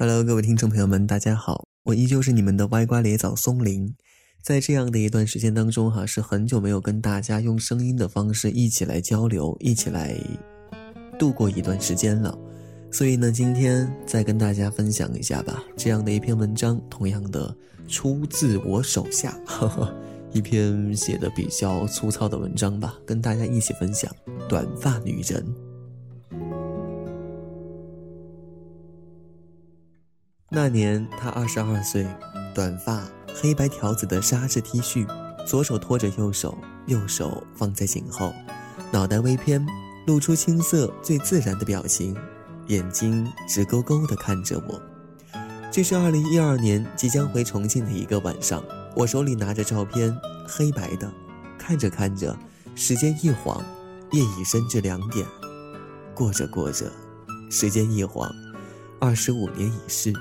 Hello，各位听众朋友们，大家好，我依旧是你们的歪瓜裂枣松林。在这样的一段时间当中，哈，是很久没有跟大家用声音的方式一起来交流，一起来度过一段时间了。所以呢，今天再跟大家分享一下吧，这样的一篇文章，同样的出自我手下，呵呵，一篇写的比较粗糙的文章吧，跟大家一起分享。短发女人。那年他二十二岁，短发，黑白条子的纱质 T 恤，左手托着右手，右手放在颈后，脑袋微偏，露出青涩最自然的表情，眼睛直勾勾地看着我。这是二零一二年即将回重庆的一个晚上，我手里拿着照片，黑白的，看着看着，时间一晃，夜已深至两点，过着过着，时间一晃，二十五年已逝。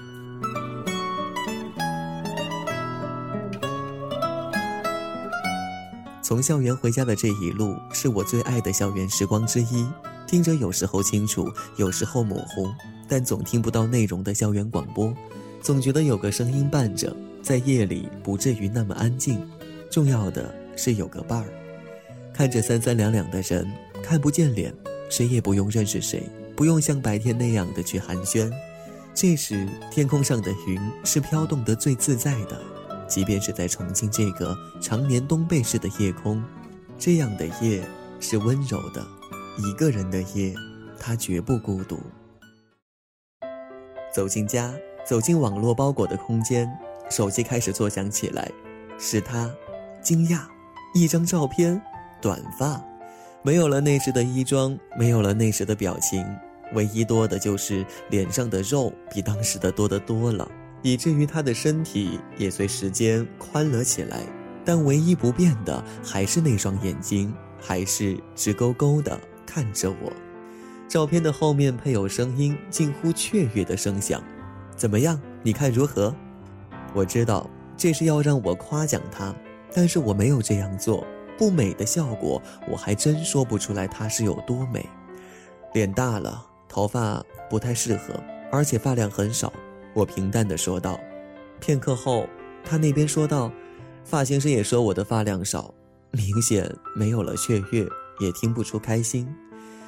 从校园回家的这一路，是我最爱的校园时光之一。听着有时候清楚，有时候模糊，但总听不到内容的校园广播，总觉得有个声音伴着，在夜里不至于那么安静。重要的是有个伴儿。看着三三两两的人，看不见脸，谁也不用认识谁，不用像白天那样的去寒暄。这时，天空上的云是飘动得最自在的。即便是在重庆这个常年冬被式的夜空，这样的夜是温柔的，一个人的夜，他绝不孤独。走进家，走进网络包裹的空间，手机开始作响起来，是他，惊讶，一张照片，短发，没有了那时的衣装，没有了那时的表情，唯一多的就是脸上的肉比当时的多得多了。以至于他的身体也随时间宽了起来，但唯一不变的还是那双眼睛，还是直勾勾的看着我。照片的后面配有声音，近乎雀跃的声响。怎么样？你看如何？我知道这是要让我夸奖他，但是我没有这样做。不美的效果，我还真说不出来它是有多美。脸大了，头发不太适合，而且发量很少。我平淡地说道，片刻后，他那边说道：“发型师也说我的发量少，明显没有了雀跃，也听不出开心，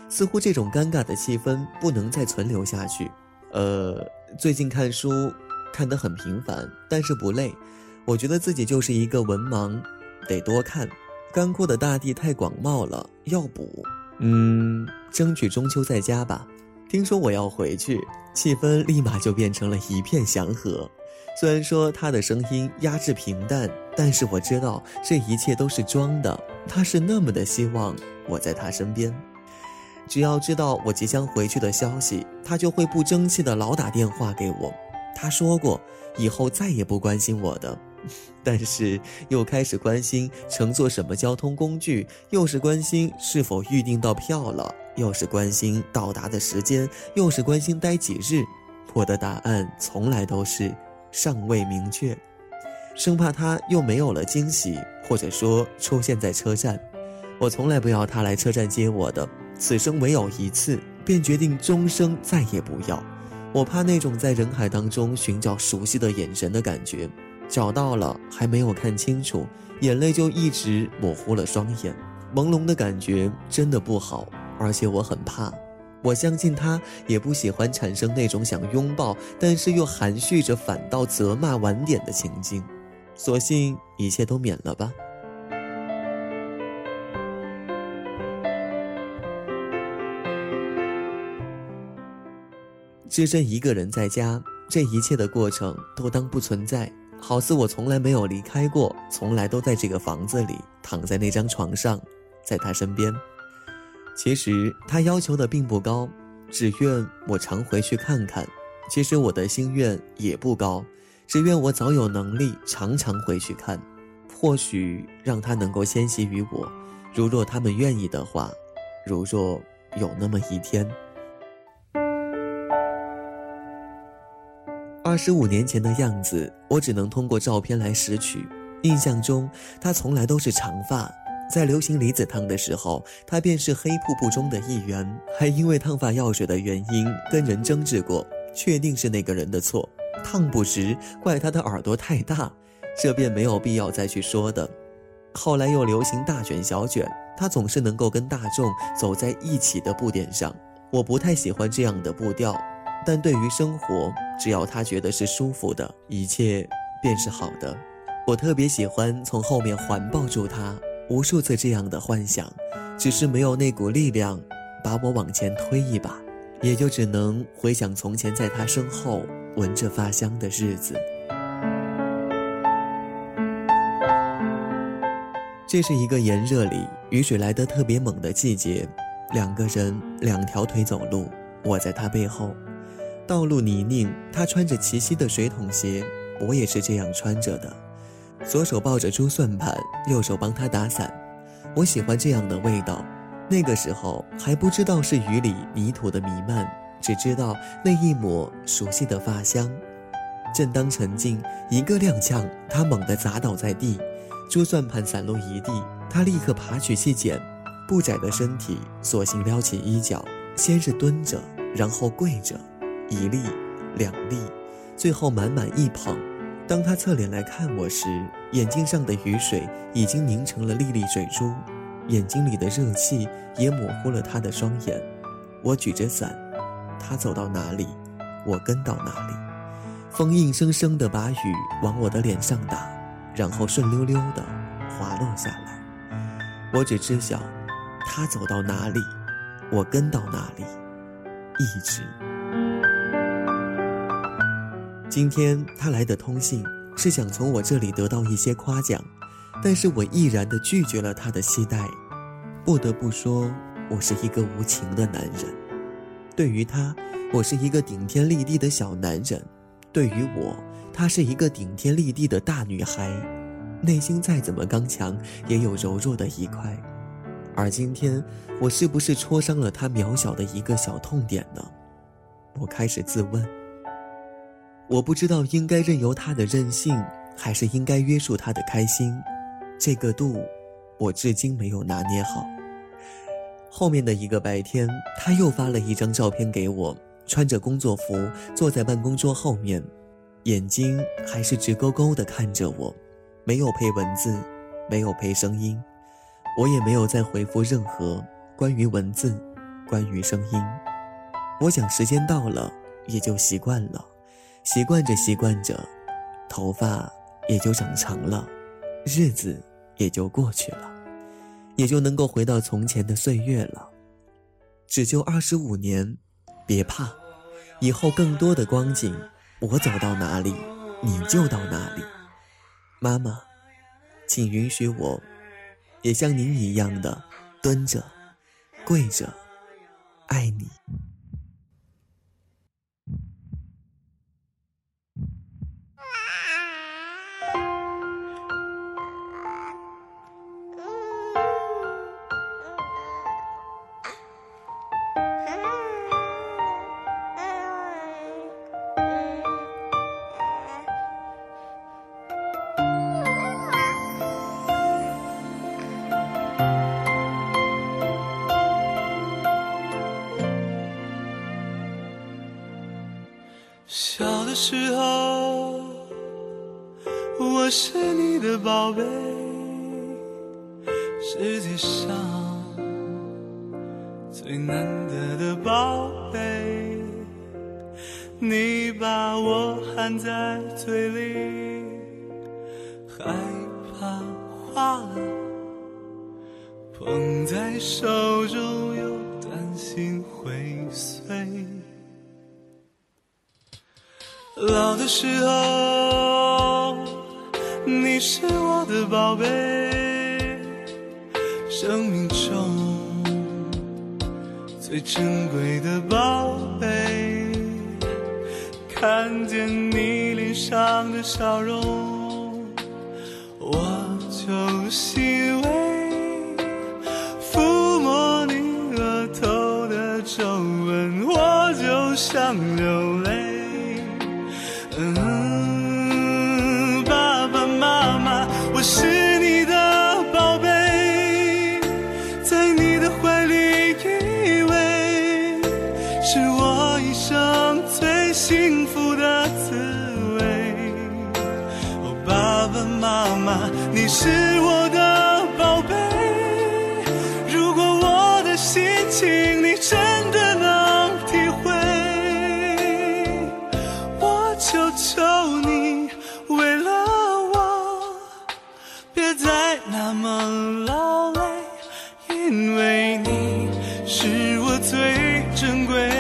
似乎这种尴尬的气氛不能再存留下去。”呃，最近看书看得很频繁，但是不累。我觉得自己就是一个文盲，得多看。干枯的大地太广袤了，要补。嗯，争取中秋在家吧。听说我要回去，气氛立马就变成了一片祥和。虽然说他的声音压制平淡，但是我知道这一切都是装的。他是那么的希望我在他身边。只要知道我即将回去的消息，他就会不争气的老打电话给我。他说过以后再也不关心我的，但是又开始关心乘坐什么交通工具，又是关心是否预定到票了。又是关心到达的时间，又是关心待几日。我的答案从来都是尚未明确，生怕他又没有了惊喜，或者说出现在车站。我从来不要他来车站接我的，此生唯有一次，便决定终生再也不要。我怕那种在人海当中寻找熟悉的眼神的感觉，找到了还没有看清楚，眼泪就一直模糊了双眼，朦胧的感觉真的不好。而且我很怕，我相信他也不喜欢产生那种想拥抱，但是又含蓄着反倒责骂晚点的情境，索性一切都免了吧。只身一个人在家，这一切的过程都当不存在，好似我从来没有离开过，从来都在这个房子里，躺在那张床上，在他身边。其实他要求的并不高，只愿我常回去看看。其实我的心愿也不高，只愿我早有能力常常回去看。或许让他能够先习于我，如若他们愿意的话，如若有那么一天。二十五年前的样子，我只能通过照片来拾取。印象中，他从来都是长发。在流行离子烫的时候，他便是黑瀑布中的一员，还因为烫发药水的原因跟人争执过，确定是那个人的错，烫不直怪他的耳朵太大，这便没有必要再去说的。后来又流行大卷小卷，他总是能够跟大众走在一起的步点上。我不太喜欢这样的步调，但对于生活，只要他觉得是舒服的，一切便是好的。我特别喜欢从后面环抱住他，无数次这样的幻想，只是没有那股力量把我往前推一把，也就只能回想从前在他身后闻着发香的日子。这是一个炎热里雨水来得特别猛的季节，两个人两条腿走路，我在他背后，道路泥泞，他穿着齐膝的水桶鞋，我也是这样穿着的，左手抱着珠算盘，右手帮他打伞，我喜欢这样的味道。那个时候还不知道是雨里泥土的弥漫，只知道那一抹熟悉的发香。正当沉静，一个踉跄，他猛地砸倒在地。珠算盘散落一地，他立刻爬起去捡，不窄的身体索性撩起衣角，先是蹲着，然后跪着，一粒，两粒，最后满满一捧。当他侧脸来看我时，眼睛上的雨水已经凝成了粒粒水珠，眼睛里的热气也模糊了他的双眼。我举着伞，他走到哪里，我跟到哪里。风硬生生地把雨往我的脸上打。然后顺溜溜地滑落下来。我只知晓，他走到哪里，我跟到哪里，一直。今天他来的通信是想从我这里得到一些夸奖，但是我毅然地拒绝了他的期待。不得不说，我是一个无情的男人。对于他，我是一个顶天立地的小男人；对于我，她是一个顶天立地的大女孩，内心再怎么刚强，也有柔弱的一块。而今天，我是不是戳伤了她渺小的一个小痛点呢？我开始自问。我不知道应该任由他的任性，还是应该约束他的开心。这个度，我至今没有拿捏好。后面的一个白天，他又发了一张照片给我，穿着工作服，坐在办公桌后面。眼睛还是直勾勾地看着我，没有配文字，没有配声音，我也没有再回复任何关于文字、关于声音。我想时间到了，也就习惯了，习惯着习惯着，头发也就长长了，日子也就过去了，也就能够回到从前的岁月了。只就二十五年，别怕，以后更多的光景。我走到哪里，你就到哪里。妈妈，请允许我，也像您一样的蹲着、跪着，爱你。小的时候，我是你的宝贝，世界上最难得的宝贝。你把我含在嘴里，害怕化了；捧在手中，又担心会碎。老的时候，你是我的宝贝，生命中最珍贵的宝贝。看见你脸上的笑容，我就欣慰；抚摸你额头的皱纹，我就想流泪。是我一生最幸福的滋味。哦爸爸妈妈你是我的宝贝。如果我的心情你真的能体会我求求你为了我别再那么劳累因为你是我最珍贵。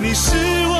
你是我